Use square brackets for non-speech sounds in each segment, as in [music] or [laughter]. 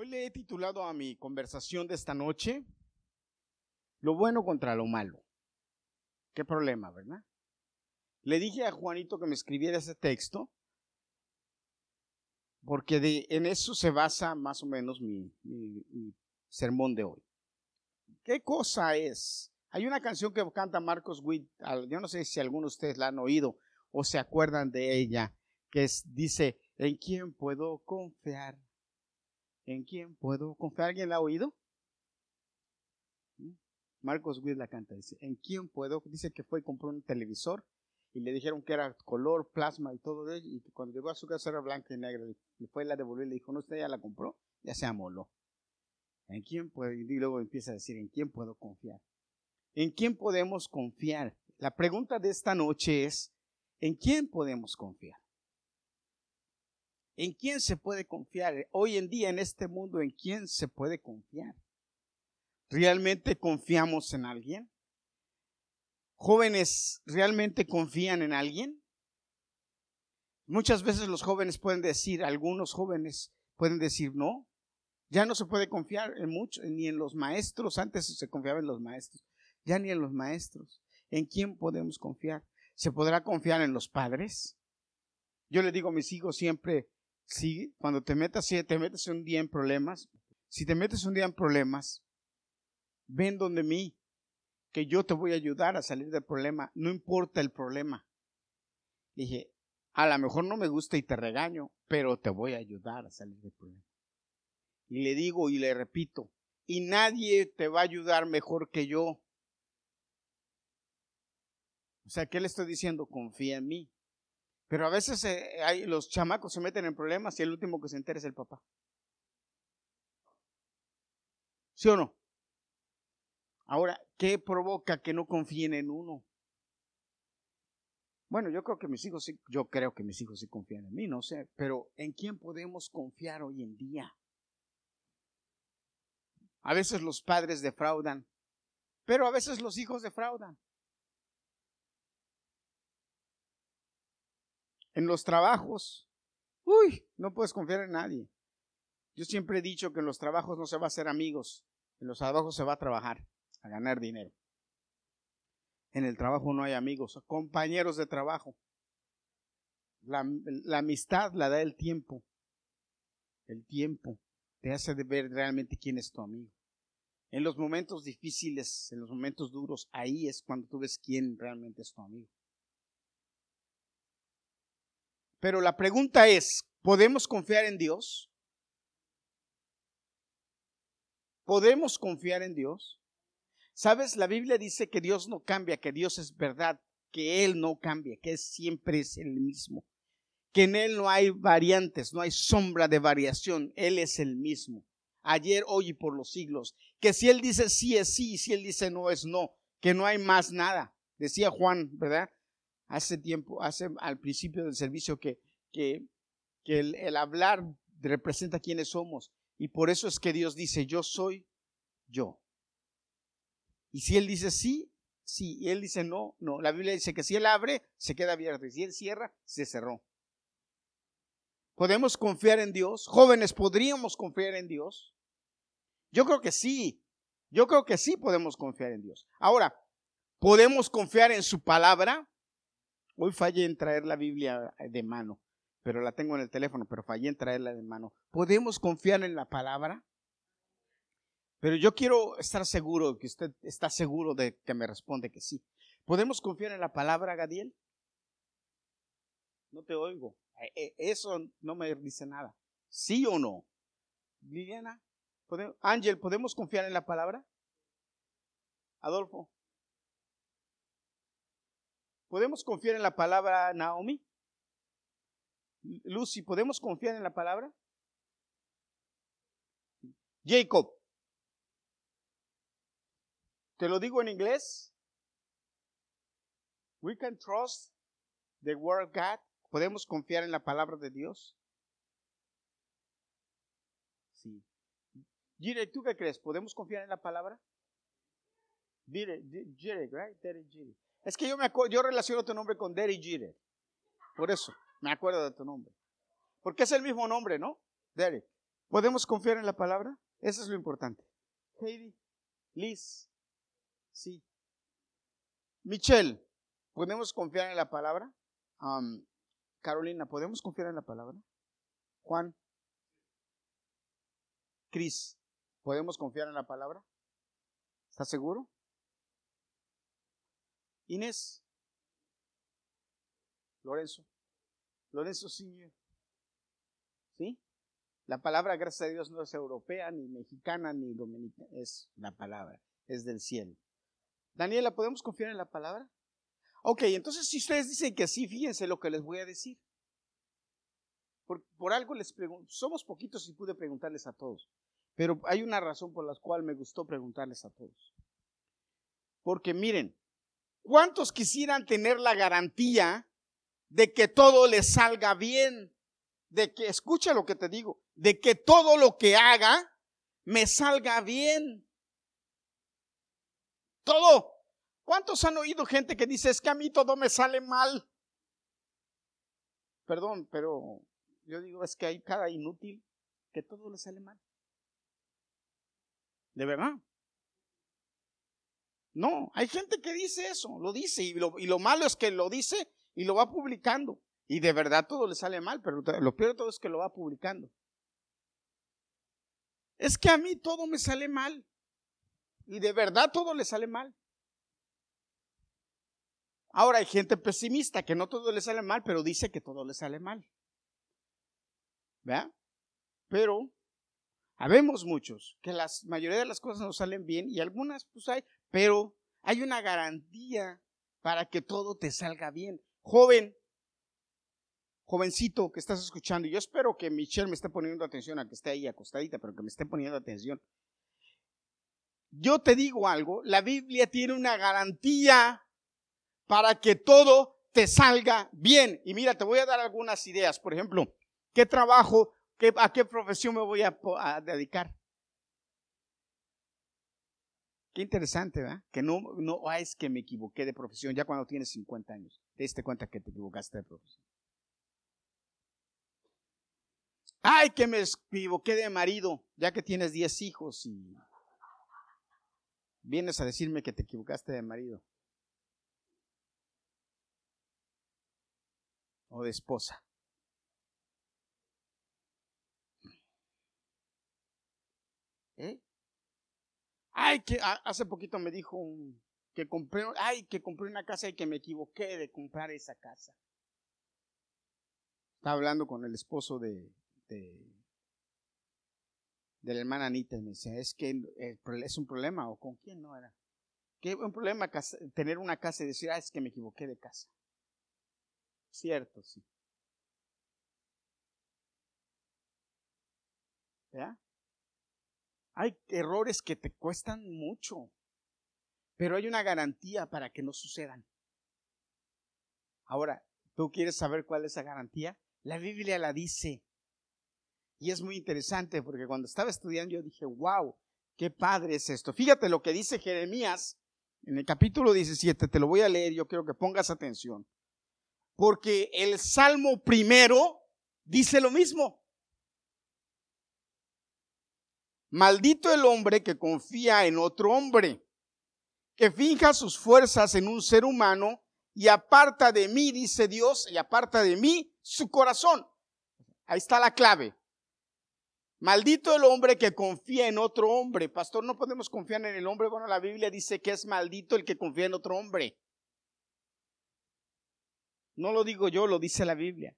Hoy le he titulado a mi conversación de esta noche, Lo bueno contra lo malo. ¿Qué problema, verdad? Le dije a Juanito que me escribiera ese texto, porque en eso se basa más o menos mi, sermón de hoy. ¿Qué cosa es? Hay una canción que canta Marcos Witt, yo no sé si alguno de ustedes la han oído o se acuerdan de ella, que es, dice, ¿en quién puedo confiar? ¿En quién puedo confiar? ¿Alguien la ha oído? ¿Mm? Marcos Witt la canta, dice, ¿en quién puedo? Dice que fue y compró un televisor y le dijeron que era color, plasma y todo ello, y cuando llegó a su casa era blanca y negra, y fue la devolvió y le dijo, no, usted ya la compró, ya se amoló. ¿En quién puedo? Y luego empieza a decir, ¿en quién puedo confiar? ¿En quién podemos confiar? La pregunta de esta noche es, ¿en quién podemos confiar? ¿En quién se puede confiar? Hoy en día en este mundo, ¿en quién se puede confiar? ¿Realmente confiamos en alguien? ¿Jóvenes realmente confían en alguien? Muchas veces los jóvenes pueden decir, algunos jóvenes pueden decir, no, ya no se puede confiar en mucho, ni en los maestros, antes se confiaba en los maestros, ya ni en los maestros. ¿En quién podemos confiar? ¿Se podrá confiar en los padres? Yo le digo a mis hijos siempre, si cuando te metas, si te metes un día en problemas, si te metes un día en problemas, ven donde mí, que yo te voy a ayudar a salir del problema, no importa el problema. Dije, a lo mejor no me gusta y te regaño, pero te voy a ayudar a salir del problema. Y le digo y le repito, y nadie te va a ayudar mejor que yo. O sea, ¿qué le estoy diciendo? Confía en mí. Pero a veces eh, hay, los chamacos se meten en problemas y el último que se entera es el papá. ¿Sí o no? Ahora, ¿qué provoca que no confíen en uno? Bueno, yo creo que mis hijos sí, yo creo que mis hijos sí confían en mí, no sé, pero ¿en quién podemos confiar hoy en día? A veces los padres defraudan, pero a veces los hijos defraudan. En los trabajos, uy, no puedes confiar en nadie. Yo siempre he dicho que en los trabajos no se va a hacer amigos, en los trabajos se va a trabajar, a ganar dinero. En el trabajo no hay amigos, compañeros de trabajo. La, la amistad la da el tiempo. El tiempo te hace ver realmente quién es tu amigo. En los momentos difíciles, en los momentos duros, ahí es cuando tú ves quién realmente es tu amigo. Pero la pregunta es, ¿podemos confiar en Dios? ¿Podemos confiar en Dios? Sabes, la Biblia dice que Dios no cambia, que Dios es verdad, que Él no cambia, que siempre es el mismo que en Él no hay variantes, no hay sombra de variación, Él es el mismo, ayer, hoy y por los siglos, que si Él dice sí es sí, si Él dice no es no, que no hay más nada. Decía Juan, ¿verdad? Hace tiempo, hace al principio del servicio que, que, que el, el hablar representa quiénes somos y por eso es que Dios dice yo soy yo. Y si Él dice sí, sí, y Él dice no, no. La Biblia dice que si Él abre, se queda abierto, y si Él cierra, se cerró. ¿Podemos confiar en Dios? Jóvenes, ¿podríamos confiar en Dios? Yo creo que sí. Yo creo que sí podemos confiar en Dios. Ahora, ¿podemos confiar en su palabra? Hoy fallé en traer la Biblia de mano, pero la tengo en el teléfono, pero fallé en traerla de mano. ¿Podemos confiar en la palabra? Pero yo quiero estar seguro que usted está seguro de que me responde que sí. ¿Podemos confiar en la palabra, Gadiel? No te oigo. Eh, eh, eso no me dice nada. ¿Sí o no? Liliana, Ángel, ¿podemos confiar en la palabra? Adolfo, ¿podemos confiar en la palabra Naomi? Lucy, ¿podemos confiar en la palabra? Jacob, te lo digo en inglés. We can trust the word of God. ¿Podemos confiar en la palabra de Dios? Sí. Jire, ¿tú qué crees? ¿Podemos confiar en la palabra? Jire, right? Jire. Es que yo me yo relaciono tu nombre con Derek Jire. Por eso, me acuerdo de tu nombre. Porque es el mismo nombre, ¿no? Derek. ¿Podemos confiar en la palabra? Eso es lo importante. Heidi, Liz, sí. Michelle, ¿podemos confiar en la palabra? Carolina, ¿podemos confiar en la palabra? Juan, Cris, ¿podemos confiar en la palabra? ¿Estás seguro? Inés, Lorenzo, Lorenzo sí. ¿Sí? La palabra, gracias a Dios, no es europea, ni mexicana, ni dominicana, es la palabra, es del cielo. Daniela, ¿podemos confiar en la palabra? Ok, entonces si ustedes dicen que sí, fíjense lo que les voy a decir. Por, por algo les pregunto, somos poquitos y pude preguntarles a todos, pero hay una razón por la cual me gustó preguntarles a todos. Porque miren, ¿cuántos quisieran tener la garantía de que todo les salga bien? De que, escucha lo que te digo, de que todo lo que haga me salga bien. Todo. ¿Cuántos han oído gente que dice, es que a mí todo me sale mal? Perdón, pero yo digo, es que hay cada inútil que todo le sale mal. ¿De verdad? No, hay gente que dice eso, lo dice, y lo, y lo malo es que lo dice y lo va publicando. Y de verdad todo le sale mal, pero lo peor de todo es que lo va publicando. Es que a mí todo me sale mal. Y de verdad todo le sale mal. Ahora hay gente pesimista que no todo le sale mal, pero dice que todo le sale mal. ¿Verdad? Pero habemos muchos que la mayoría de las cosas nos salen bien y algunas pues hay, pero hay una garantía para que todo te salga bien. Joven, jovencito que estás escuchando, yo espero que Michelle me esté poniendo atención a que esté ahí acostadita, pero que me esté poniendo atención. Yo te digo algo, la Biblia tiene una garantía para que todo te salga bien. Y mira, te voy a dar algunas ideas. Por ejemplo, ¿qué trabajo, qué, a qué profesión me voy a, dedicar? Qué interesante, ¿verdad? Que no, no ah, es que me equivoqué de profesión ya cuando tienes 50 años. Te diste cuenta que te equivocaste de profesión. Ay, que me equivoqué de marido, ya que tienes 10 hijos y vienes a decirme que te equivocaste de marido. o de esposa. Ay, que hace poquito me dijo que compré, ay, que compré una casa y que me equivoqué de comprar esa casa. Estaba hablando con el esposo de, de, la hermana Anita y me decía, es que es un problema, o con quién no era. Que un problema tener una casa y decir, ay, es que me equivoqué de casa. Cierto, sí. Hay errores que te cuestan mucho, pero hay una garantía para que no sucedan. Ahora, ¿tú quieres saber cuál es esa garantía? La Biblia la dice. Y es muy interesante porque cuando estaba estudiando yo dije, wow, qué padre es esto. Fíjate lo que dice Jeremías en el capítulo 17, te lo voy a leer, yo quiero que pongas atención. Porque el Salmo primero dice lo mismo. Maldito el hombre que confía en otro hombre, que finja sus fuerzas en un ser humano y aparta de mí, dice Dios, y aparta de mí su corazón. Ahí está la clave. Maldito el hombre que confía en otro hombre. Pastor, no podemos confiar en el hombre. Bueno, la Biblia dice que es maldito el que confía en otro hombre. No lo digo yo, lo dice la Biblia.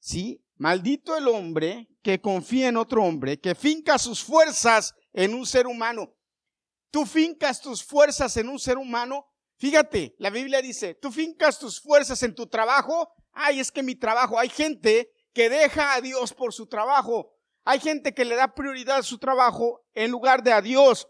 ¿Sí? Maldito el hombre que confía en otro hombre, que finca sus fuerzas en un ser humano. Tú fincas tus fuerzas en un ser humano. Fíjate, la Biblia dice, tú fincas tus fuerzas en tu trabajo. Ay, es que mi trabajo, hay gente que deja a Dios por su trabajo. Hay gente que le da prioridad a su trabajo en lugar de a Dios.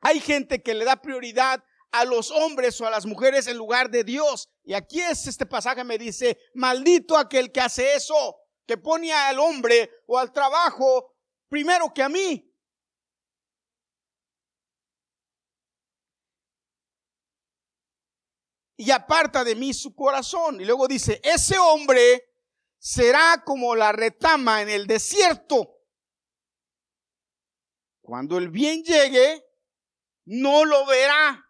Hay gente que le da prioridad a los hombres o a las mujeres en lugar de Dios. Y aquí es este pasaje me dice, maldito aquel que hace eso, que pone al hombre o al trabajo primero que a mí. Y aparta de mí su corazón. Y luego dice, ese hombre será como la retama en el desierto, Cuando el bien llegue, no lo verá.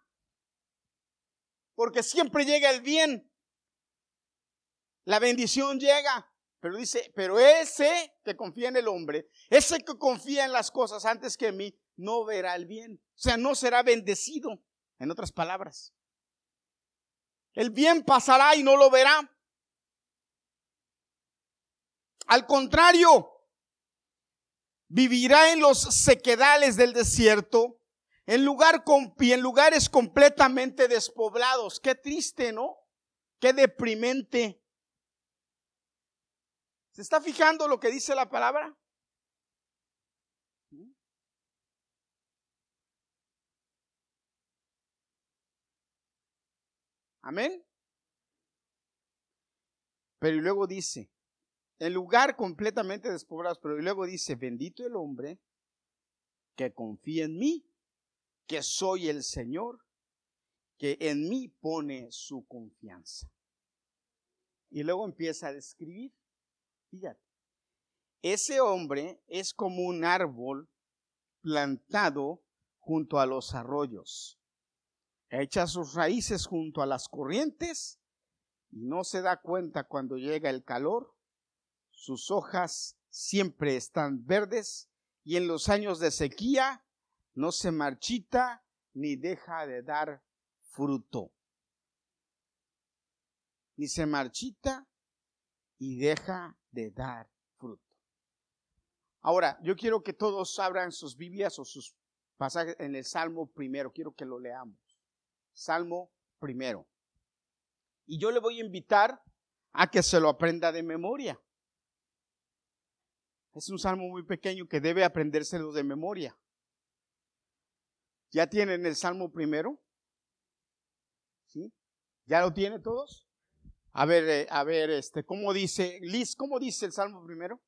Porque siempre llega el bien. La bendición llega. Pero dice, pero ese que confía en el hombre, ese que confía en las cosas antes que mí, no verá el bien. O sea, no será bendecido. En otras palabras. El bien pasará y no lo verá. Al contrario, vivirá en los sequedales del desierto, en, lugar en lugares completamente despoblados. Qué triste, ¿no? Qué deprimente. ¿Se está fijando lo que dice la palabra? Amén. Pero luego dice, en lugar completamente despoblado, pero luego dice, bendito el hombre que confía en mí, que soy el Señor, que en mí pone su confianza. Y luego empieza a describir, fíjate, ese hombre es como un árbol plantado junto a los arroyos echa sus raíces junto a las corrientes y no se da cuenta cuando llega el calor. Sus hojas siempre están verdes y en los años de sequía no se marchita ni deja de dar fruto. Ni se marchita y deja de dar fruto. Ahora, yo quiero que todos abran sus Biblias o sus pasajes en el Salmo primero. Quiero que lo leamos. Salmo primero. Y yo le voy a invitar a que se lo aprenda de memoria. Es un salmo muy pequeño que debe aprendérselo de memoria. ¿Ya tienen el salmo primero? ¿Sí? ¿Ya lo tienen todos? A ver, eh, a ver, este, ¿cómo dice, Liz, cómo dice el salmo primero?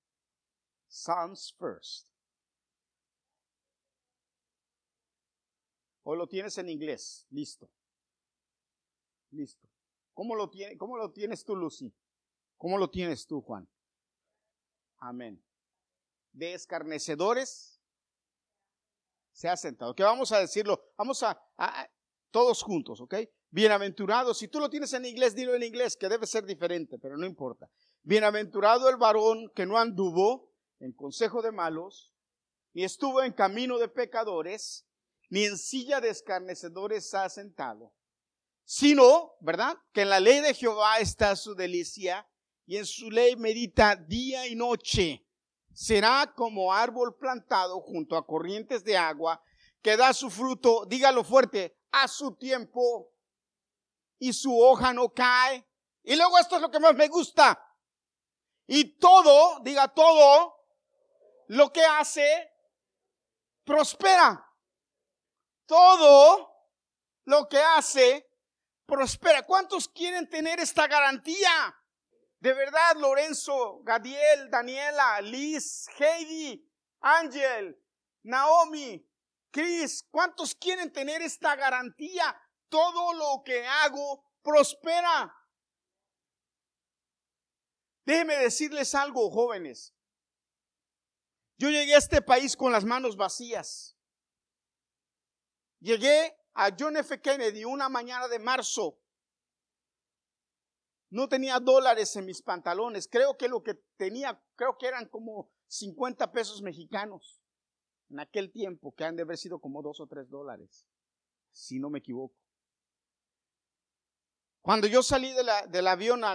Psalms first. ¿O lo tienes en inglés? Listo. Listo. ¿Cómo lo, tiene, cómo lo tienes tú, Lucy? ¿Cómo lo tienes tú, Juan? Amén. De escarnecedores se ha sentado. ¿Qué vamos a decirlo? Vamos a, a, todos juntos, ¿ok? Bienaventurado. Si tú lo tienes en inglés, dilo en inglés, que debe ser diferente, pero no importa. Bienaventurado el varón que no anduvo en consejo de malos, ni estuvo en camino de pecadores, ni en silla de escarnecedores ha sentado, sino, ¿verdad? Que en la ley de Jehová está su delicia y en su ley medita día y noche. Será como árbol plantado junto a corrientes de agua que da su fruto, dígalo fuerte, a su tiempo y su hoja no cae. Y luego esto es lo que más me gusta. Y todo, diga todo, lo que hace, prospera todo lo que hace prospera. ¿Cuántos quieren tener esta garantía? De verdad, Lorenzo, Gadiel, Daniela, Liz, Heidi, Ángel, Naomi, Chris, ¿cuántos quieren tener esta garantía? Todo lo que hago prospera. Déjenme decirles algo, jóvenes. Yo llegué a este país con las manos vacías. Llegué a John F. Kennedy una mañana de marzo. No tenía dólares en mis pantalones. Creo que lo que tenía, creo que eran como 50 pesos mexicanos en aquel tiempo, que han de haber sido como dos o tres dólares, si no me equivoco. Cuando yo salí del avión a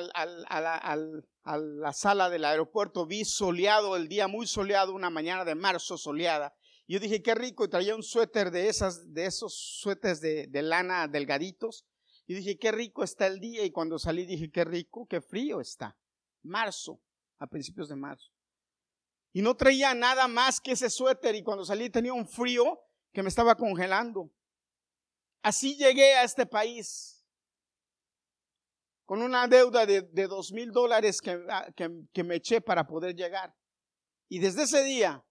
la sala del aeropuerto, vi soleado el día, muy soleado, una mañana de marzo soleada, yo dije, qué rico, y traía un suéter de esos suéteres de, de lana delgaditos. Y dije, qué rico está el día. Y cuando salí dije, qué rico, qué frío está. Marzo, a principios de marzo. Y no traía nada más que ese suéter. Y cuando salí tenía un frío que me estaba congelando. Así llegué a este país. Con una deuda de, dos mil dólares que, ah, que me eché para poder llegar. Y desde ese día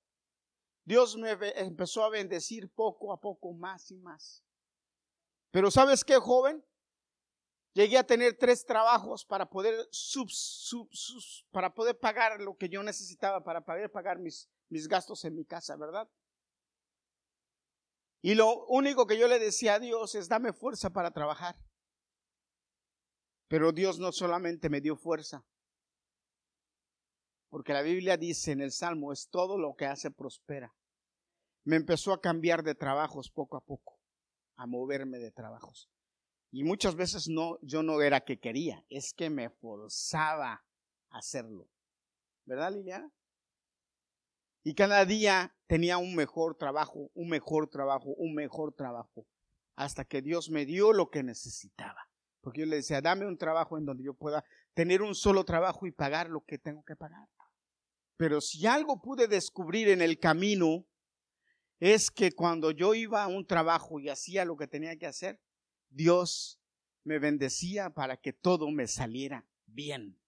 Dios me empezó a bendecir poco a poco más y más. Pero ¿sabes qué, joven? Llegué a tener tres trabajos para poder, para poder pagar lo que yo necesitaba, para poder pagar mis, mis gastos en mi casa, ¿verdad? Y lo único que yo le decía a Dios es dame fuerza para trabajar. Pero Dios no solamente me dio fuerza, porque la Biblia dice en el Salmo, es todo lo que hace prospera. Me empezó a cambiar de trabajos poco a poco, a moverme de trabajos. Y muchas veces no, yo no era que quería, es que me forzaba a hacerlo. ¿Verdad, Liliana? Y cada día tenía un mejor trabajo, un mejor trabajo, un mejor trabajo, hasta que Dios me dio lo que necesitaba. Porque yo le decía, dame un trabajo en donde yo pueda tener un solo trabajo y pagar lo que tengo que pagar. Pero si algo pude descubrir en el camino, es que cuando yo iba a un trabajo y hacía lo que tenía que hacer, Dios me bendecía para que todo me saliera bien.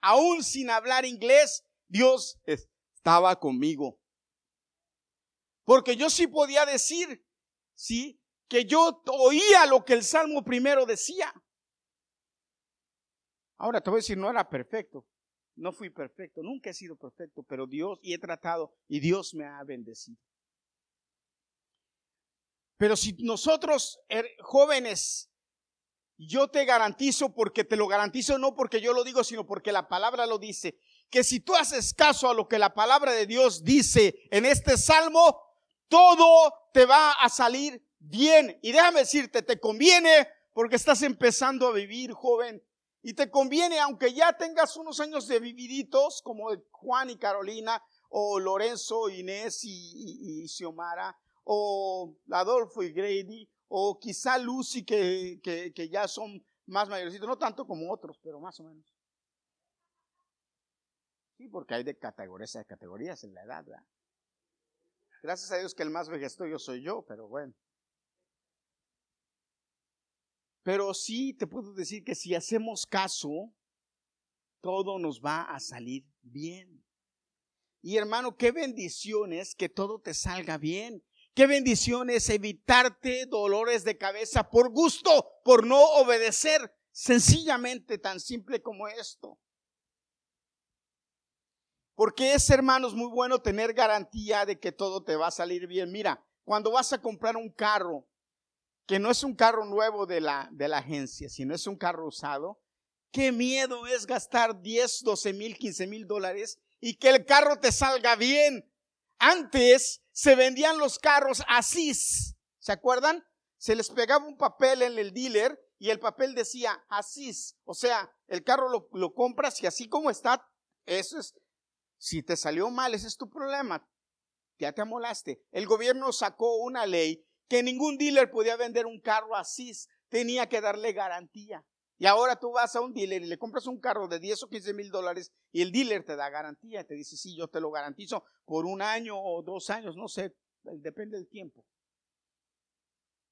Aún sin hablar inglés, Dios estaba conmigo. Porque yo sí podía decir, sí, que yo oía lo que el Salmo primero decía. Ahora te voy a decir, no era perfecto, no fui perfecto, nunca he sido perfecto, pero Dios, y he tratado, y Dios me ha bendecido. Pero si nosotros, er, jóvenes, yo te garantizo, porque te lo garantizo no porque yo lo digo, sino porque la palabra lo dice, que si tú haces caso a lo que la palabra de Dios dice en este salmo, todo te va a salir bien. Y déjame decirte, te conviene porque estás empezando a vivir, joven. Y te conviene, aunque ya tengas unos años de vividitos, como Juan y Carolina, o Lorenzo, Inés y, y, Xiomara, o Adolfo y Grady, o quizá Lucy, que, que, ya son más mayorcitos, no tanto como otros, pero más o menos. Sí, porque hay de categorías de categorías en la edad, ¿verdad? Gracias a Dios que el más vejesto yo soy yo, pero bueno. Pero sí te puedo decir que si hacemos caso, todo nos va a salir bien. Y hermano, qué bendiciones que todo te salga bien. Qué bendiciones evitarte dolores de cabeza por gusto, por no obedecer. Sencillamente tan simple como esto. Porque es, hermanos, muy bueno tener garantía de que todo te va a salir bien. Mira, cuando vas a comprar un carro, que no es un carro nuevo de la, de la agencia, sino es un carro usado, qué miedo es gastar 10, 12 mil, 15 mil dólares y que el carro te salga bien. Antes se vendían los carros así, ¿se acuerdan? Se les pegaba un papel en el dealer y el papel decía así, o sea, el carro lo, lo compras y así como está, eso es, si te salió mal, ese es tu problema, ya te amolaste. El gobierno sacó una ley que ningún dealer podía vender un carro así, tenía que darle garantía. Y ahora tú vas a un dealer y le compras un carro de 10 o 15 mil dólares y el dealer te da garantía, te dice, sí, yo te lo garantizo por un año o dos años, no sé, depende del tiempo.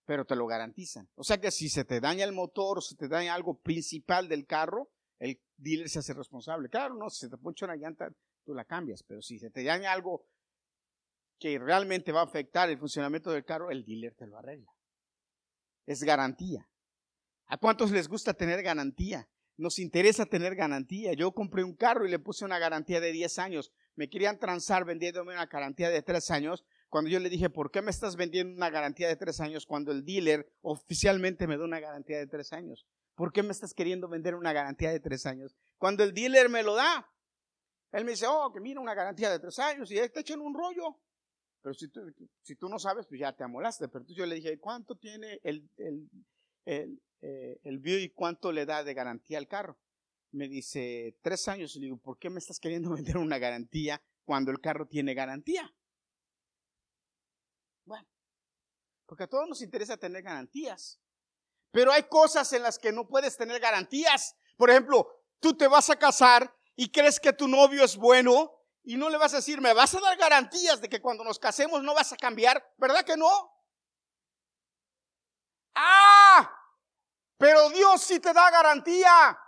Pero te lo garantizan. O sea que si se te daña el motor o se te daña algo principal del carro, el dealer se hace responsable. Claro, no, si se te poncha una llanta, tú la cambias, pero si se te daña algo que realmente va a afectar el funcionamiento del carro, el dealer te lo arregla. Es garantía. ¿A cuántos les gusta tener garantía? Nos interesa tener garantía. Yo compré un carro y le puse una garantía de 10 años. Me querían transar vendiéndome una garantía de 3 años. Cuando yo le dije, ¿por qué me estás vendiendo una garantía de 3 años cuando el dealer oficialmente me da una garantía de 3 años? ¿Por qué me estás queriendo vender una garantía de 3 años? Cuando el dealer me lo da. Él me dice, oh, que mira, una garantía de 3 años y te echan un rollo. Pero si tú, si tú no sabes, pues ya te amolaste. Pero yo le dije, ¿cuánto tiene el, el, el, eh, el bio y cuánto le da de garantía al carro? Me dice, tres años. Y le digo, ¿por qué me estás queriendo [laughs] vender una garantía cuando el carro tiene garantía? Bueno, porque a todos nos interesa tener garantías. Pero hay cosas en las que no puedes tener garantías. Por ejemplo, tú te vas a casar y crees que tu novio es bueno y no le vas a decir, me vas a dar garantías de que cuando nos casemos no vas a cambiar, ¿verdad que no? Ah, pero Dios sí te da garantía.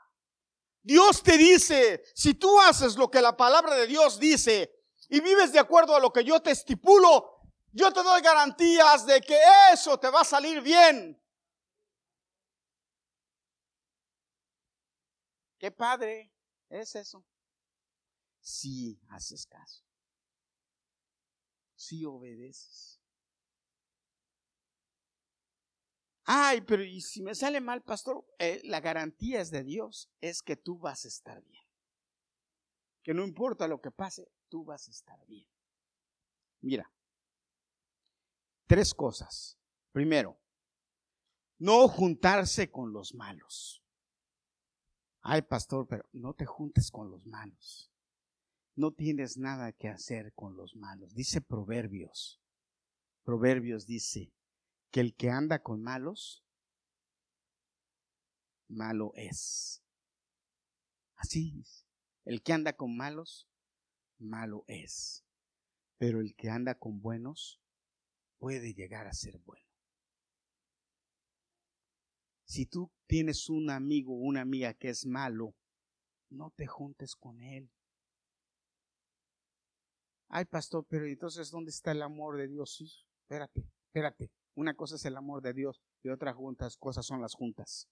Dios te dice, si tú haces lo que la palabra de Dios dice y vives de acuerdo a lo que yo te estipulo, yo te doy garantías de que eso te va a salir bien. Qué padre es eso si haces caso, si obedeces. Ay, pero ¿y si me sale mal, pastor? Eh, la garantía es de Dios, es que tú vas a estar bien. Que no importa lo que pase, tú vas a estar bien. Mira, tres cosas. Primero, no juntarse con los malos. Ay, pastor, pero no te juntes con los malos. No tienes nada que hacer con los malos. Dice Proverbios. Proverbios dice que el que anda con malos, malo es. Así dice. El que anda con malos, malo es. Pero el que anda con buenos, puede llegar a ser bueno. Si tú tienes un amigo o una amiga que es malo, no te juntes con él. Ay, pastor, pero entonces, ¿dónde está el amor de Dios? Sí, espérate, espérate. Una cosa es el amor de Dios y otra juntas, cosas son las juntas.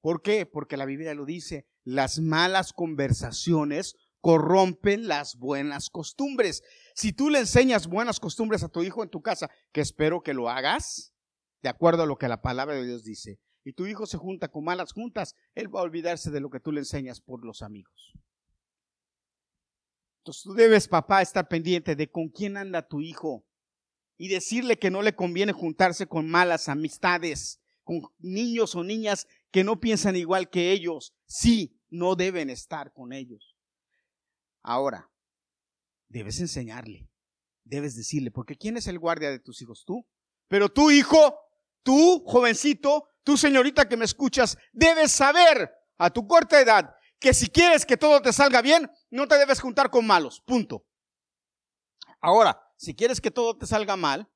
¿Por qué? Porque la Biblia lo dice, las malas conversaciones corrompen las buenas costumbres. Si tú le enseñas buenas costumbres a tu hijo en tu casa, que espero que lo hagas, de acuerdo a lo que la palabra de Dios dice, y tu hijo se junta con malas juntas, él va a olvidarse de lo que tú le enseñas por los amigos. Entonces tú debes, papá, estar pendiente de con quién anda tu hijo y decirle que no le conviene juntarse con malas amistades, con niños o niñas que no piensan igual que ellos. Sí, no deben estar con ellos. Ahora, debes enseñarle, debes decirle, porque ¿quién es el guardia de tus hijos? Tú. Pero tu hijo, tú, jovencito, tú, señorita que me escuchas, debes saber a tu corta edad que si quieres que todo te salga bien, no te debes juntar con malos. Punto. Ahora, si quieres que todo te salga mal,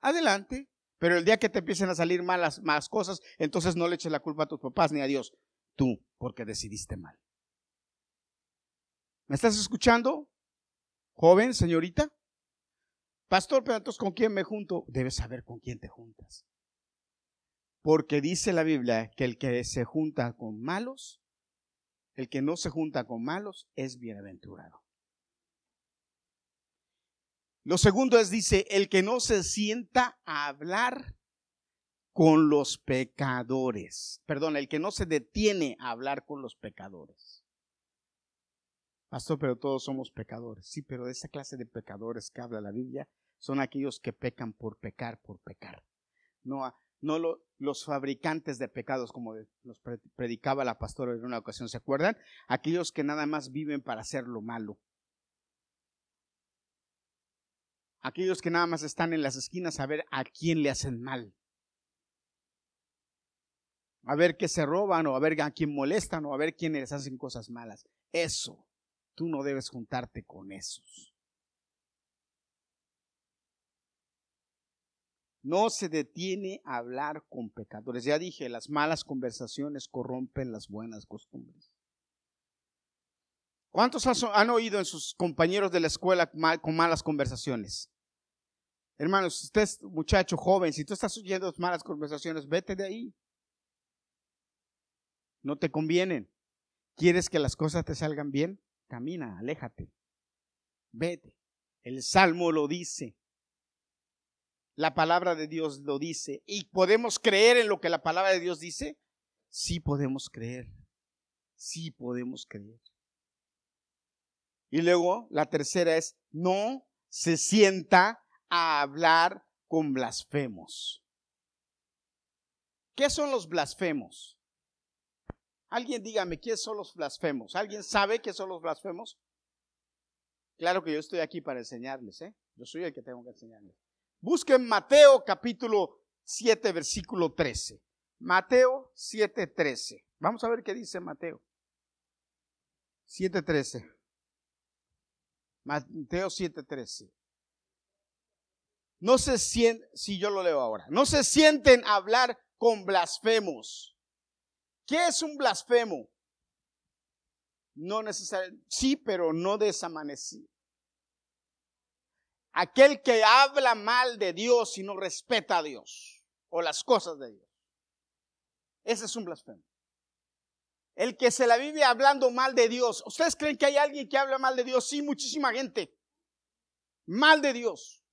adelante. Pero el día que te empiecen a salir malas más cosas, entonces no le eches la culpa a tus papás ni a Dios. Tú, porque decidiste mal. ¿Me estás escuchando? Joven, señorita. Pastor, pero entonces ¿con quién me junto? Debes saber con quién te juntas. Porque dice la Biblia que el que se junta con malos, el que no se junta con malos, es bienaventurado. Lo segundo es, dice, el que no se sienta a hablar con los pecadores. Perdón, el que no se detiene a hablar con los pecadores. Pastor, pero todos somos pecadores. Sí, pero de esa clase de pecadores que habla la Biblia son aquellos que pecan por pecar, por pecar. No, no los fabricantes de pecados, como nos predicaba la pastora en una ocasión, ¿se acuerdan? Aquellos que nada más viven para hacer lo malo. aquellos que nada más están en las esquinas a ver a quién le hacen mal. A ver qué se roban o a ver a quién molestan o a ver quiénes les hacen cosas malas. Eso, tú no debes juntarte con esos. No se detiene a hablar con pecadores. Ya dije, las malas conversaciones corrompen las buenas costumbres. ¿Cuántos han oído en sus compañeros de la escuela con malas conversaciones? Hermanos, usted es muchacho joven, si tú estás oyendo malas conversaciones, vete de ahí. No te convienen. ¿Quieres que las cosas te salgan bien? Camina, aléjate. Vete. El Salmo lo dice. La palabra de Dios lo dice. ¿Y podemos creer en lo que la palabra de Dios dice? Sí podemos creer. Sí podemos creer. Y luego la tercera es, no se sienta a hablar con blasfemos. ¿Qué son los blasfemos? Alguien dígame, ¿qué son los blasfemos? ¿Alguien sabe qué son los blasfemos? Claro que yo estoy aquí para enseñarles, ¿eh? Yo soy el que tengo que enseñarles. Busquen Mateo capítulo 7, versículo 13. Mateo 7, 13. Vamos a ver qué dice Mateo. 7, 13. Mateo 7, 13 no se sienten, si yo lo leo ahora, no se sienten a hablar con blasfemos. ¿Qué es un blasfemo? No necesariamente, sí, pero no de esa. Aquel que habla mal de Dios y no respeta a Dios o las cosas de Dios. Ese es un blasfemo. El que se la vive hablando mal de Dios. ¿Ustedes creen que hay alguien que habla mal de Dios? Sí, muchísima gente. Mal de Dios.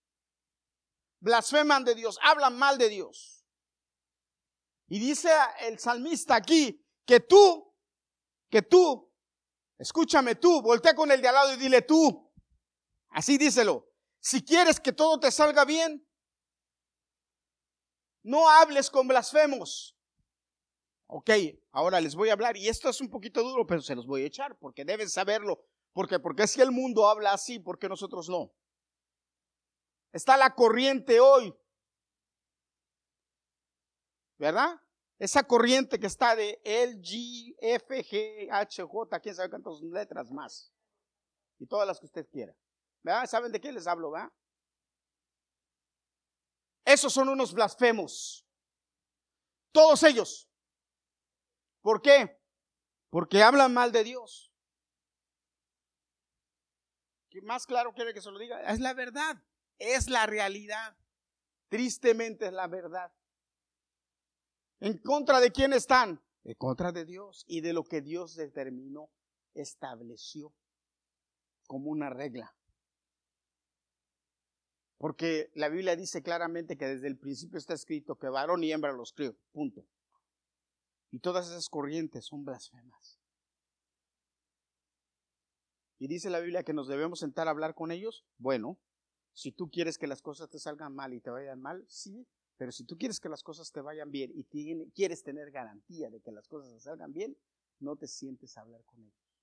blasfeman de Dios, hablan mal de Dios. Y dice el salmista aquí que tú, que tú, escúchame tú, voltea con el de al lado y dile tú. Así díselo. Si quieres que todo te salga bien, no hables con blasfemos. Ok, ahora les voy a hablar y esto es un poquito duro, pero se los voy a echar porque deben saberlo. Porque, porque si el mundo habla así, ¿por qué nosotros no? Está la corriente hoy. ¿Verdad? Esa corriente que está de L, G, F, G, H, J, quién sabe cuántas letras más. Y todas las que usted quiera. ¿Saben de qué les hablo? Esos son unos blasfemos. Todos ellos. ¿Por qué? Porque hablan mal de Dios. ¿Qué más claro quiere que se lo diga? Es la verdad. Es la realidad. Tristemente es la verdad. ¿En contra de quién están? En contra de Dios y de lo que Dios determinó, estableció como una regla. Porque la Biblia dice claramente que desde el principio está escrito que varón y hembra los crió. Punto. Y todas esas corrientes son blasfemas. Y dice la Biblia que nos debemos sentar a hablar con ellos. Bueno, si tú quieres que las cosas te salgan mal y te vayan mal, sí, pero si tú quieres que las cosas te vayan bien y quieres tener garantía de que las cosas te salgan bien, no te sientes a hablar con ellos.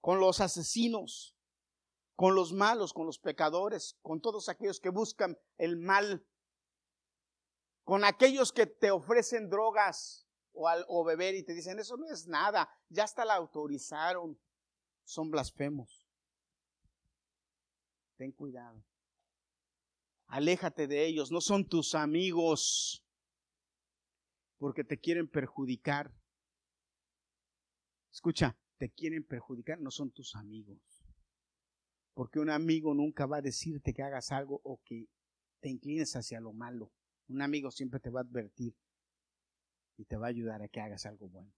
Con los asesinos, con los malos, con los pecadores, con todos aquellos que buscan el mal, con aquellos que te ofrecen drogas o, o beber y te dicen, eso no es nada, ya hasta la autorizaron, son blasfemos ten cuidado. Aléjate de ellos, no son tus amigos, porque te quieren perjudicar. Escucha, te quieren perjudicar, no son tus amigos. Porque un amigo nunca va a decirte que hagas algo o que te inclines hacia lo malo. Un amigo siempre te va a advertir y te va a ayudar a que hagas algo bueno.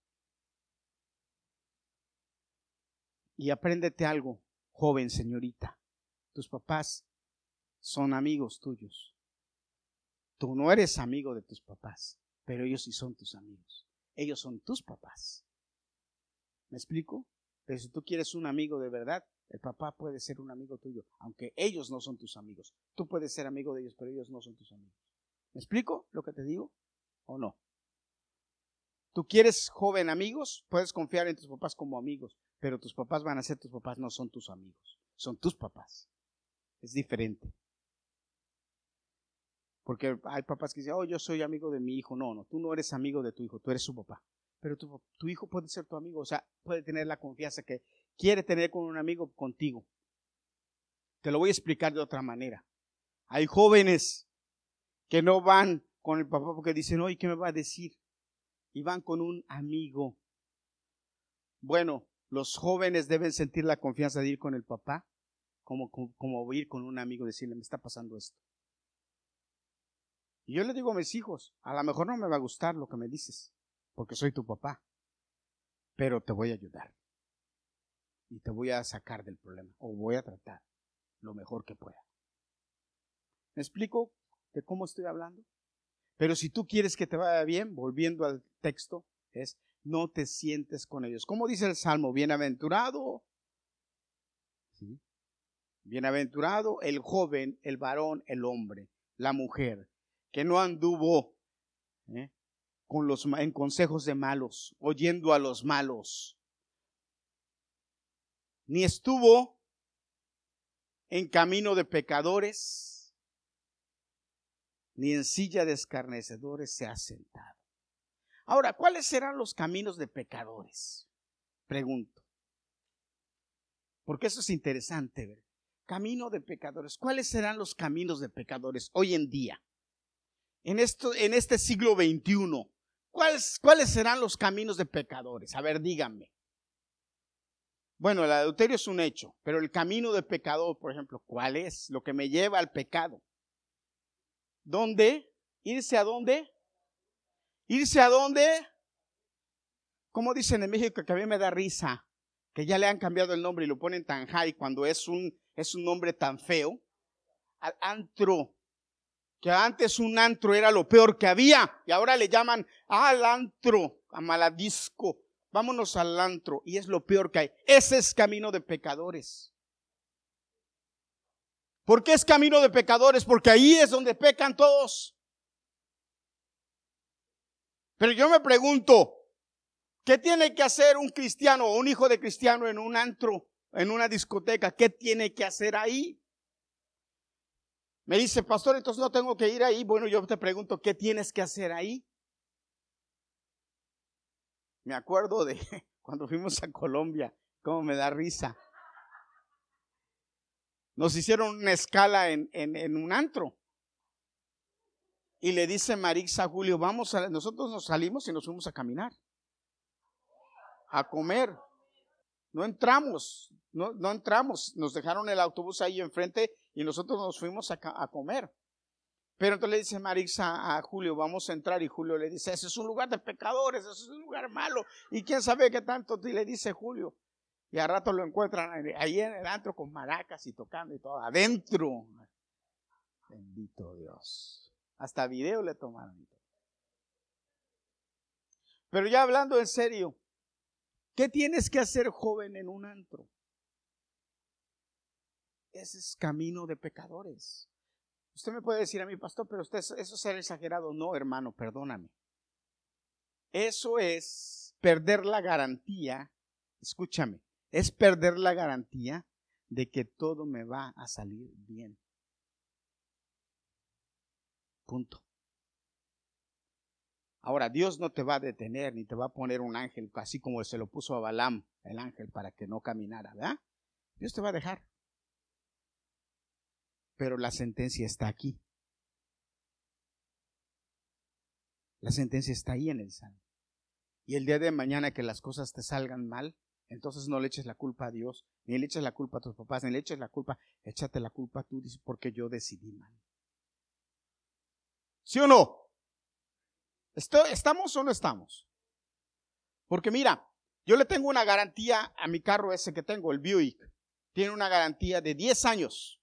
Y apréndete algo, joven señorita. Tus papás son amigos tuyos. Tú no eres amigo de tus papás, pero ellos sí son tus amigos. Ellos son tus papás. ¿Me explico? Pero si tú quieres un amigo de verdad, el papá puede ser un amigo tuyo, aunque ellos no son tus amigos. Tú puedes ser amigo de ellos, pero ellos no son tus amigos. ¿Me explico lo que te digo? ¿O no? Tú quieres joven amigos, puedes confiar en tus papás como amigos, pero tus papás van a ser tus papás, no son tus amigos, son tus papás es diferente. Porque hay papás que dicen, oh, yo soy amigo de mi hijo. No, no, tú no eres amigo de tu hijo, tú eres su papá. Pero tu, hijo puede ser tu amigo, o sea, puede tener la confianza que quiere tener con un amigo contigo. Te lo voy a explicar de otra manera. Hay jóvenes que no van con el papá porque dicen, oye, ¿qué me va a decir? Y van con un amigo. Bueno, los jóvenes deben sentir la confianza de ir con el papá como, como, ir con un amigo y decirle, me está pasando esto. Y yo le digo a mis hijos, a lo mejor no me va a gustar lo que me dices, porque soy tu papá, pero te voy a ayudar. Y te voy a sacar del problema, o voy a tratar lo mejor que pueda. ¿Me explico de cómo estoy hablando? Pero si tú quieres que te vaya bien, volviendo al texto, es no te sientes con ellos. ¿Cómo dice el Salmo? Bienaventurado. ¿Sí? Bienaventurado el joven, el varón, el hombre, la mujer, que no anduvo ¿eh? con los, en consejos de malos, oyendo a los malos, ni estuvo en camino de pecadores, ni en silla de escarnecedores se ha sentado. Ahora, ¿cuáles serán los caminos de pecadores? Pregunto. Porque eso es interesante ver. Camino de pecadores. ¿Cuáles serán los caminos de pecadores hoy en día? En, esto, en este siglo XXI. ¿Cuáles, ¿Cuáles serán los caminos de pecadores? A ver, díganme. Bueno, el adulterio es un hecho, pero el camino de pecador, por ejemplo, ¿cuál es? Lo que me lleva al pecado. ¿Dónde? ¿Irse a dónde? ¿Irse a dónde? Como dicen en México que a mí me da risa, que ya le han cambiado el nombre y lo ponen tan high cuando es un es un nombre tan feo, al antro. que antes un antro era lo peor que había y ahora le llaman al antro, a maladisco. Vámonos al antro y es lo peor que hay. Ese es camino de pecadores. ¿Por qué es camino de pecadores? Porque ahí es donde pecan todos. Pero yo me pregunto, ¿qué tiene que hacer un cristiano o un hijo de cristiano en un antro, en una discoteca? ¿Qué tiene que hacer ahí? Me dice, pastor, entonces no tengo que ir ahí. Bueno, yo te pregunto, ¿qué tienes que hacer ahí? Me acuerdo de [laughs] cuando fuimos a Colombia, cómo me da risa. Nos hicieron una escala en, en, un antro. Y le dice Marix a Julio, vamos a, nosotros nos salimos y nos fuimos a caminar, a comer. No entramos, no, no entramos, nos dejaron el autobús ahí enfrente y nosotros nos fuimos a comer. Pero entonces le dice Marix a, Julio, vamos a entrar. Y Julio le dice, ese es un lugar de pecadores, ese es un lugar malo. Y quién sabe qué tanto y le dice Julio. Y a rato lo encuentran ahí en el antro con maracas y tocando y todo, adentro. Bendito Dios. Hasta video le tomaron. Pero ya hablando en serio, ¿qué tienes que hacer joven en un antro? Ese es camino de pecadores. Usted me puede decir a mi pastor, pero usted, eso es ser exagerado. No, hermano, perdóname. Eso es perder la garantía, escúchame, es perder la garantía de que todo me va a salir bien. Punto. Ahora, Dios no te va a detener ni te va a poner un ángel, así como se lo puso a Balaam, el ángel, para que no caminara, ¿verdad? Dios te va a dejar pero la sentencia está aquí. La sentencia está ahí en el Salmo. Y el día de mañana que las cosas te salgan mal, entonces no le eches la culpa a Dios, ni le eches la culpa a tus papás, ni le eches la culpa, échate la culpa tú, porque yo decidí mal. ¿Sí o no? ¿Estamos o no estamos? Porque mira, yo le tengo una garantía a mi carro ese que tengo, el Buick. Tiene una garantía de 10 años.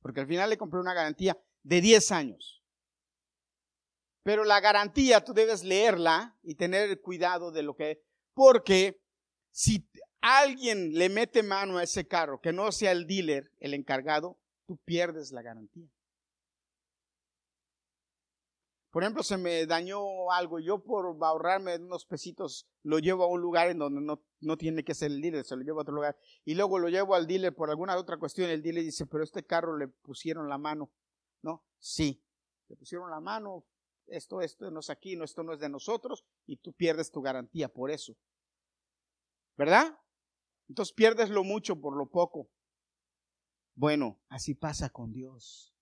Porque al final le compré una garantía de 10 años. Pero la garantía tú debes leerla y tener cuidado de lo que... Porque si alguien le mete mano a ese carro, que no sea el dealer, el encargado, tú pierdes la garantía. Por ejemplo, se me dañó algo, yo por ahorrarme unos pesitos lo llevo a un lugar en donde no, no, tiene que ser el dealer, se lo llevo a otro lugar. Y luego lo llevo al dealer por alguna otra cuestión. El dealer dice, pero este carro le pusieron la mano. ¿No? Sí, le pusieron la mano. Esto, esto no es aquí, no, esto no es de nosotros. Y tú pierdes tu garantía por eso. ¿Verdad? Entonces pierdes lo mucho por lo poco. Bueno, así pasa con Dios.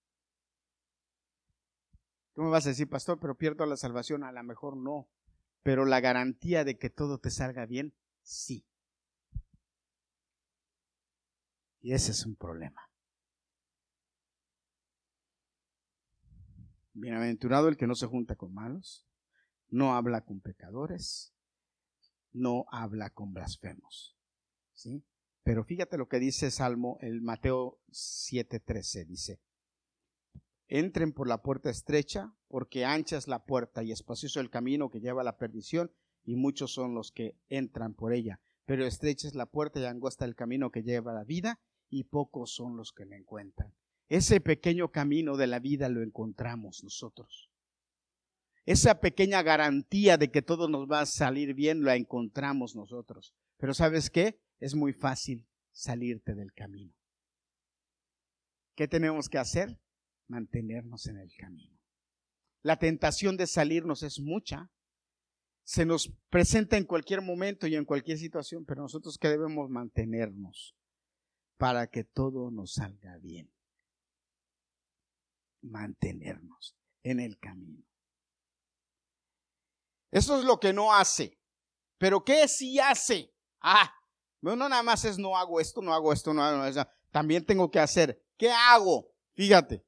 Tú me vas a decir, pastor, pero pierdo la salvación. A lo mejor no. Pero la garantía de que todo te salga bien, sí. Y ese es un problema. Bienaventurado el que no se junta con malos, no habla con pecadores, no habla con blasfemos. ¿Sí? Pero fíjate lo que dice Salmo, el Mateo 7:13 dice, Entren por la puerta estrecha, porque ancha es la puerta y espacioso el camino que lleva a la perdición, y muchos son los que entran por ella. Pero estrecha es la puerta y angosta el camino que lleva a la vida, y pocos son los que la encuentran. Ese pequeño camino de la vida lo encontramos nosotros. Esa pequeña garantía de que todo nos va a salir bien la encontramos nosotros. Pero ¿sabes qué? Es muy fácil salirte del camino. ¿Qué tenemos que hacer? Mantenernos en el camino. La tentación de salirnos es mucha. Se nos presenta en cualquier momento y en cualquier situación, pero nosotros que debemos mantenernos para que todo nos salga bien. Mantenernos en el camino. Eso es lo que no hace. Pero ¿qué sí hace? Ah, no nada más es no hago esto, no hago esto, no hago eso. También tengo que hacer. ¿Qué hago? Fíjate.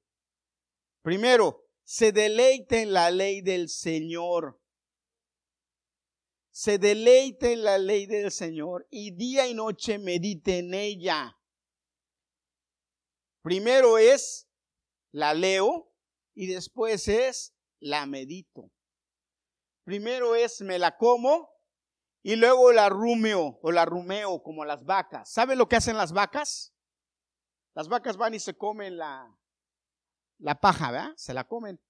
Primero, se deleite en la ley del Señor. Se deleite en la ley del Señor y día y noche medite en ella. Primero es, la leo, y después es la medito. Primero es me la como y luego la rumeo o la rumeo como las vacas. ¿Saben lo que hacen las vacas? Las vacas van y se comen la, la paja, ¿verdad? Se la comen.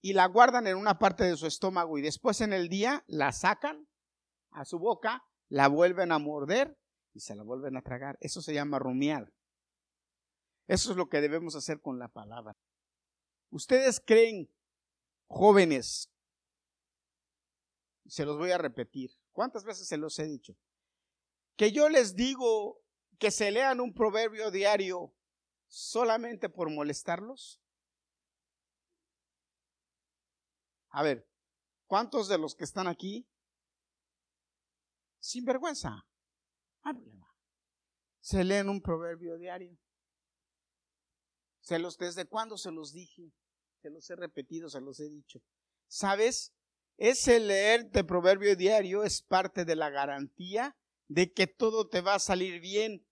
Y la guardan en una parte de su estómago y después en el día la sacan a su boca, la vuelven a morder y se la vuelven a tragar. Eso se llama rumiar. Eso es lo que debemos hacer con la palabra. ¿Ustedes creen, jóvenes, se los voy a repetir, ¿cuántas veces se los he dicho? Que yo les digo que se lean un proverbio diario solamente por molestarlos. A ver, ¿cuántos de los que están aquí sin vergüenza? Se leen un proverbio diario. Se los, ¿Desde cuándo se los dije? Se los he repetido, se los he dicho. ¿Sabes? Ese leer de proverbio diario es parte de la garantía de que todo te va a salir bien.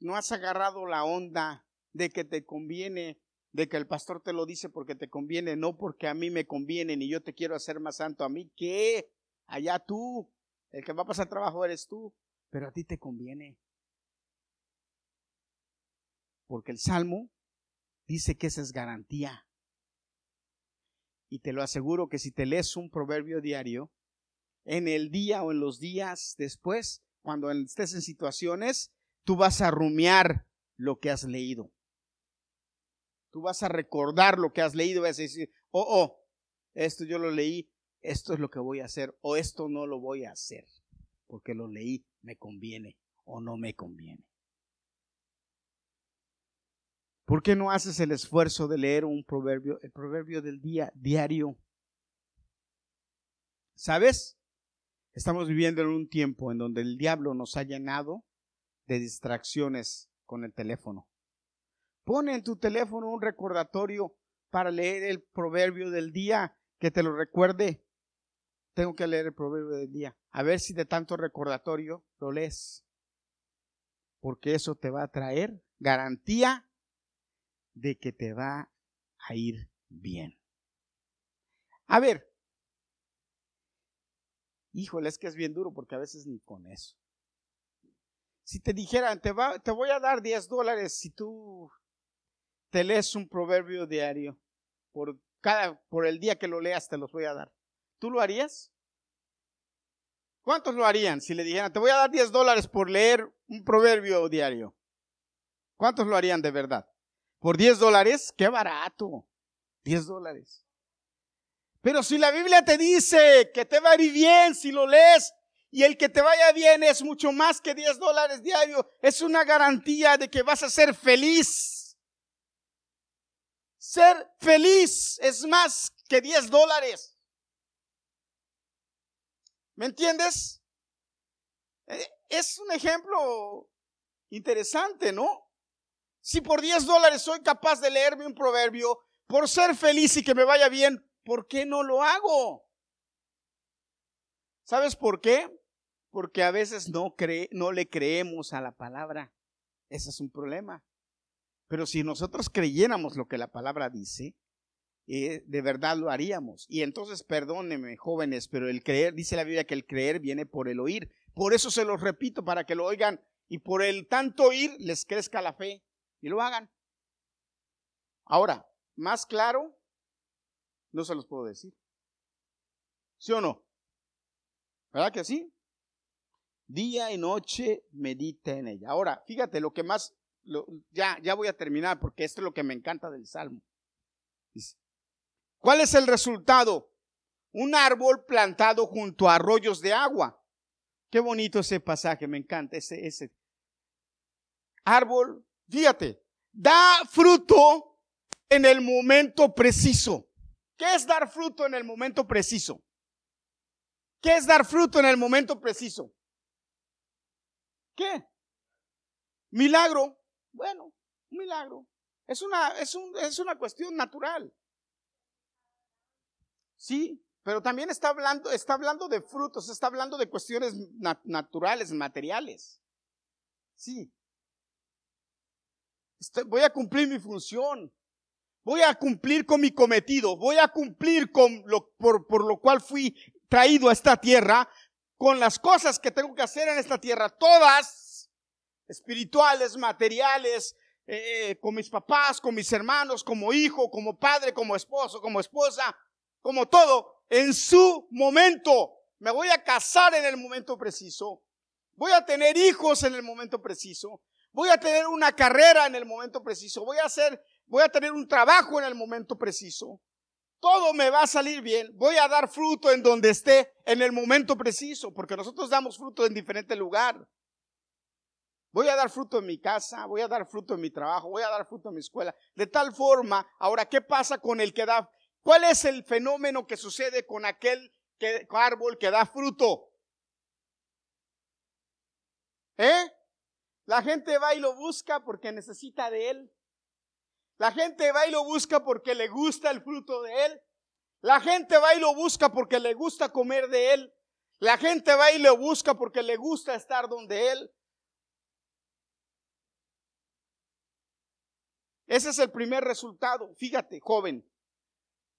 No has agarrado la onda de que te conviene, de que el pastor te lo dice porque te conviene, no porque a mí me conviene, ni yo te quiero hacer más santo a mí. ¿Qué? Allá tú. El que va a pasar trabajo eres tú, pero a ti te conviene. Porque el Salmo dice que esa es garantía. Y te lo aseguro que si te lees un proverbio diario, en el día o en los días después, cuando estés en situaciones, tú vas a rumiar lo que has leído. Tú vas a recordar lo que has leído, vas a decir, oh, oh, esto yo lo leí, esto es lo que voy a hacer, o esto no lo voy a hacer, porque lo leí, me conviene o no me conviene. ¿Por qué no haces el esfuerzo de leer un proverbio, el proverbio del día diario? ¿Sabes? Estamos viviendo en un tiempo en donde el diablo nos ha llenado de distracciones con el teléfono. Pone en tu teléfono un recordatorio para leer el proverbio del día que te lo recuerde. Tengo que leer el proverbio del día. A ver si de tanto recordatorio lo lees. Porque eso te va a traer garantía de que te va a ir bien. A ver, híjole, es que es bien duro porque a veces ni con eso. Si te dijeran, te, va, te voy a dar 10 dólares si tú te lees un proverbio diario, por, cada, por el día que lo leas te los voy a dar. ¿Tú lo harías? ¿Cuántos lo harían si le dijeran, te voy a dar 10 dólares por leer un proverbio diario? ¿Cuántos lo harían de verdad? Por 10 dólares, qué barato. 10 dólares. Pero si la Biblia te dice que te va a ir bien si lo lees y el que te vaya bien es mucho más que 10 dólares diario, es una garantía de que vas a ser feliz. Ser feliz es más que 10 dólares. ¿Me entiendes? Eh, es un ejemplo interesante, ¿no? Si por 10 dólares soy capaz de leerme un proverbio, por ser feliz y que me vaya bien, ¿por qué no lo hago? ¿Sabes por qué? Porque a veces no, cree, no le creemos a la palabra. Ese es un problema. Pero si nosotros creyéramos lo que la palabra dice, eh, de verdad lo haríamos. Y entonces, perdónenme, jóvenes, pero el creer, dice la Biblia que el creer viene por el oír. Por eso se los repito, para que lo oigan y por el tanto oír les crezca la fe y lo hagan. Ahora, más claro, no se los puedo decir. ¿Sí o no? ¿Verdad que sí? Día y noche medita en ella. Ahora, fíjate, lo que más, ya, ya voy a terminar porque esto es lo que me encanta del Salmo. ¿Cuál es el resultado? Un árbol plantado junto a arroyos de agua. Qué bonito ese pasaje, me encanta ese, ese árbol Fíjate, da fruto en el momento preciso. ¿Qué es dar fruto en el momento preciso? ¿Qué es dar fruto en el momento preciso? ¿Qué? Milagro. Bueno, un milagro. Es una, es, un, es una cuestión natural. Sí, pero también está hablando, está hablando de frutos, está hablando de cuestiones naturales, materiales. Sí, voy a cumplir mi función. voy a cumplir con mi cometido, voy a cumplir con lo por, por lo cual fui traído a esta tierra, con las cosas que tengo que hacer en esta tierra, todas espirituales, materiales, eh, con mis papás, con mis hermanos, como hijo, como padre, como esposo, como esposa, como todo, en su momento. Me voy a casar en el momento preciso. Voy a tener hijos en el momento preciso. Voy a tener una carrera en el momento preciso. Voy a hacer, voy a tener un trabajo en el momento preciso. Todo me va a salir bien. Voy a dar fruto en donde esté en el momento preciso, porque nosotros damos fruto en diferente lugar. Voy a dar fruto en mi casa, voy a dar fruto en mi trabajo, voy a dar fruto en mi escuela. De tal forma, ahora, ¿qué pasa con el que da? ¿Cuál es el fenómeno que sucede con aquel que, árbol que da fruto? ¿Eh? La gente va y lo busca porque necesita de él. La gente va y lo busca porque le gusta el fruto de él. La gente va y lo busca porque le gusta comer de él. La gente va y lo busca porque le gusta estar donde él. Ese es el primer resultado. Fíjate, joven,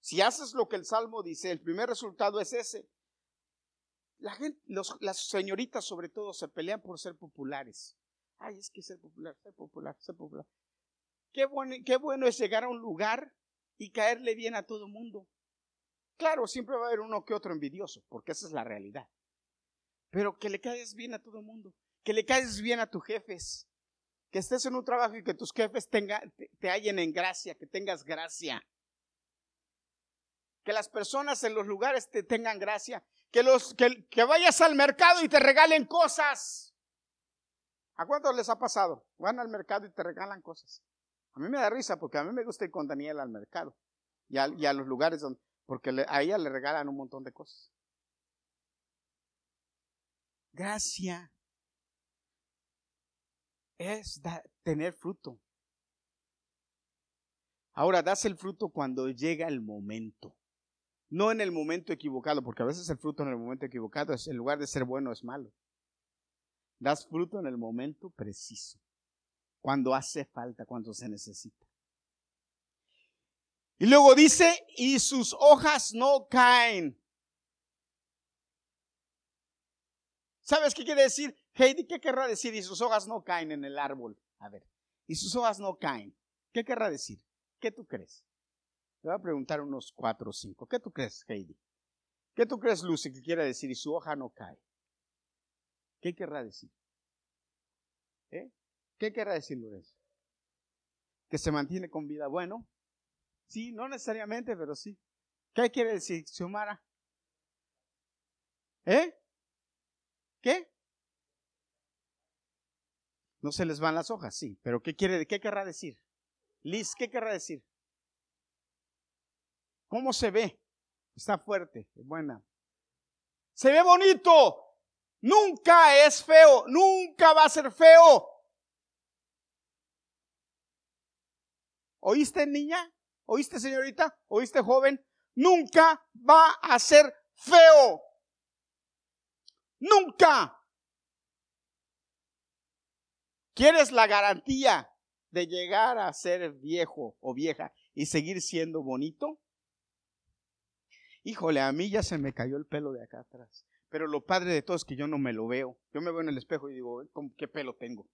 si haces lo que el Salmo dice, el primer resultado es ese. La gente, las señoritas sobre todo se pelean por ser populares. Ay, es que ser popular, ser popular, ser popular. Qué bueno, qué bueno es llegar a un lugar y caerle bien a todo mundo. Claro, siempre va a haber uno que otro envidioso, porque esa es la realidad. Pero que le caes bien a todo el mundo, que le caes bien a tus jefes, que estés en un trabajo y que tus jefes te, hallen en gracia, que tengas gracia. Que las personas en los lugares te tengan gracia. Que, los, que, que vayas al mercado y te regalen cosas. ¿A cuántos les ha pasado? Van al mercado y te regalan cosas. A mí me da risa porque a mí me gusta ir con Daniel al mercado y a, y a los lugares donde, porque a ella le regalan un montón de cosas. Gracia es tener fruto. Ahora, das el fruto cuando llega el momento. No en el momento equivocado, porque a veces el fruto en el momento equivocado es en lugar de ser bueno es malo. Das fruto en el momento preciso, cuando hace falta, cuando se necesita. Y luego dice, y sus hojas no caen. ¿Sabes qué quiere decir? Heidi, ¿qué querrá decir? Y sus hojas no caen en el árbol. A ver, y sus hojas no caen. ¿Qué querrá decir? ¿Qué tú crees? Le voy a preguntar unos cuatro o cinco. ¿Qué tú crees, Heidi? ¿Qué tú crees, Lucy, que quiere decir? Y su hoja no cae. ¿Qué querrá decir? ¿Eh? ¿Qué querrá decir, Lorenzo? Que se mantiene con vida. Bueno, sí, no necesariamente, pero sí. ¿Qué quiere decir, Xiomara? ¿Eh? ¿Qué? No se les van las hojas, sí, pero ¿qué quiere, qué querrá decir? Liz, ¿qué querrá decir? ¿Cómo se ve? Está fuerte, buena. Se ve bonito. Nunca es feo, nunca va a ser feo. ¿Oíste, niña? ¿Oíste, señorita? ¿Oíste, joven? Nunca va a ser feo. Nunca. ¿Quieres la garantía de llegar a ser viejo o vieja y seguir siendo bonito? Híjole, a mí ya se me cayó el pelo de acá atrás. Pero lo padre de todo es que yo no me lo veo. Yo me veo en el espejo y digo, ¿qué pelo tengo?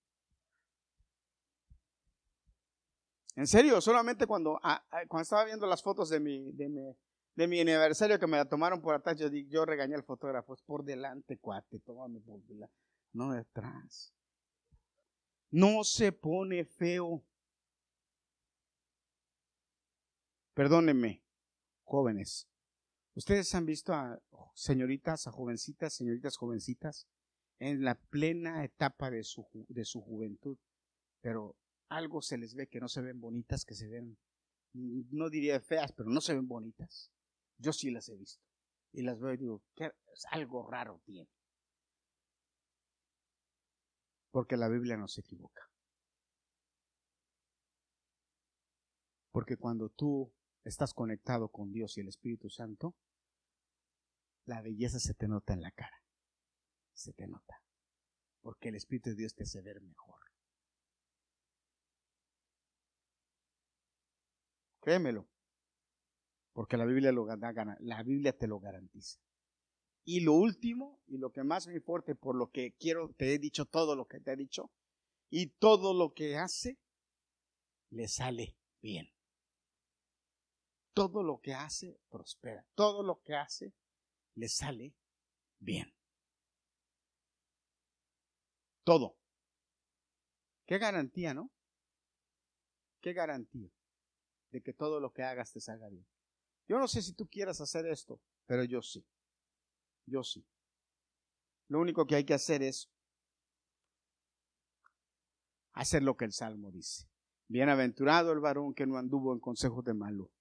En serio, solamente cuando, ah, ah, cuando estaba viendo las fotos de mi, de, mi, de mi aniversario que me la tomaron por atrás, yo, regañé al fotógrafo, es por delante, cuate, tómame por delante, no detrás no se pone feo. Perdónenme, jóvenes. ¿Ustedes han visto a señoritas, a jovencitas, señoritas jovencitas en la plena etapa de su, de su juventud? Pero algo se les ve que no se ven bonitas, que se ven, no diría feas, pero no se ven bonitas. Yo sí las he visto. Y las veo y digo, ¿qué? algo raro tiene. Porque la Biblia no se equivoca. Porque cuando tú estás conectado con Dios y el Espíritu Santo, la belleza se te nota en la cara. Se te nota. Porque el Espíritu de Dios te hace ver mejor. Créemelo. Porque la Biblia, lo, la Biblia te lo garantiza. Y lo último, y lo que más me importa, por lo que quiero, te he dicho todo lo que te he dicho, y todo lo que hace, le sale bien. Todo lo que hace, prospera. Todo lo que hace, le sale bien. Todo. Qué garantía, ¿no? Qué garantía de que todo lo que hagas te salga bien. Yo no sé si tú quieras hacer esto, pero yo sí. Yo sí. Lo único que hay que hacer es hacer lo que el Salmo dice. Bienaventurado el varón que no anduvo en consejos de malo,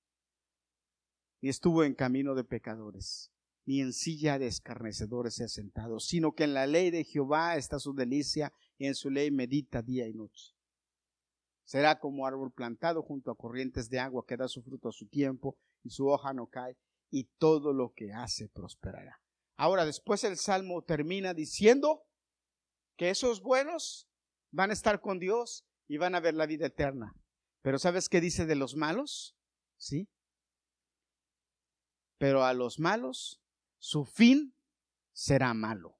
ni estuvo en camino de pecadores, ni en silla de escarnecedores se ha sentado, sino que en la ley de Jehová está su delicia y en su ley medita día y noche. Será como árbol plantado junto a corrientes de agua que da su fruto a su tiempo y su hoja no cae y todo lo que hace prosperará. Ahora, después el Salmo termina diciendo que esos buenos van a estar con Dios y van a ver la vida eterna. Pero ¿sabes qué dice de los malos? ¿Sí? Pero a los malos, su fin será malo.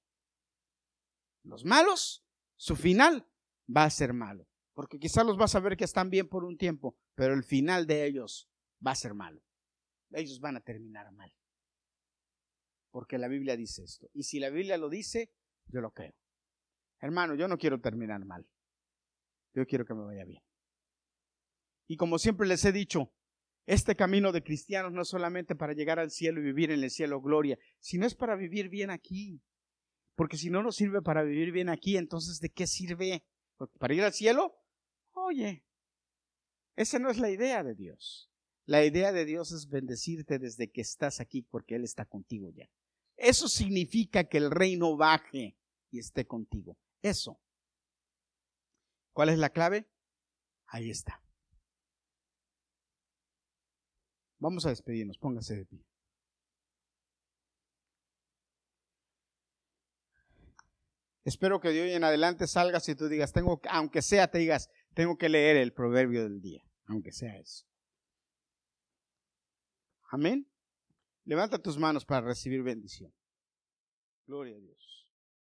Los malos, su final va a ser malo. Porque quizás los vas a ver que están bien por un tiempo, pero el final de ellos va a ser malo. Ellos van a terminar mal porque la Biblia dice esto. Y si la Biblia lo dice, yo lo creo. Hermano, yo no quiero terminar mal. Yo quiero que me vaya bien. Y como siempre les he dicho, este camino de cristianos no es solamente para llegar al cielo y vivir en el cielo gloria, sino es para vivir bien aquí. Porque si no nos sirve para vivir bien aquí, entonces ¿de qué sirve? ¿Para ir al cielo? Oye, esa no es la idea de Dios. La idea de Dios es bendecirte desde que estás aquí porque Él está contigo ya. Eso significa que el reino baje y esté contigo. Eso. ¿Cuál es la clave? Ahí está. Vamos a despedirnos, póngase de pie. Espero que de hoy en adelante salgas y tú digas, tengo, aunque sea, te digas, tengo que leer el proverbio del día, aunque sea eso. Amén. Levanta tus manos para recibir bendición. Gloria a Dios.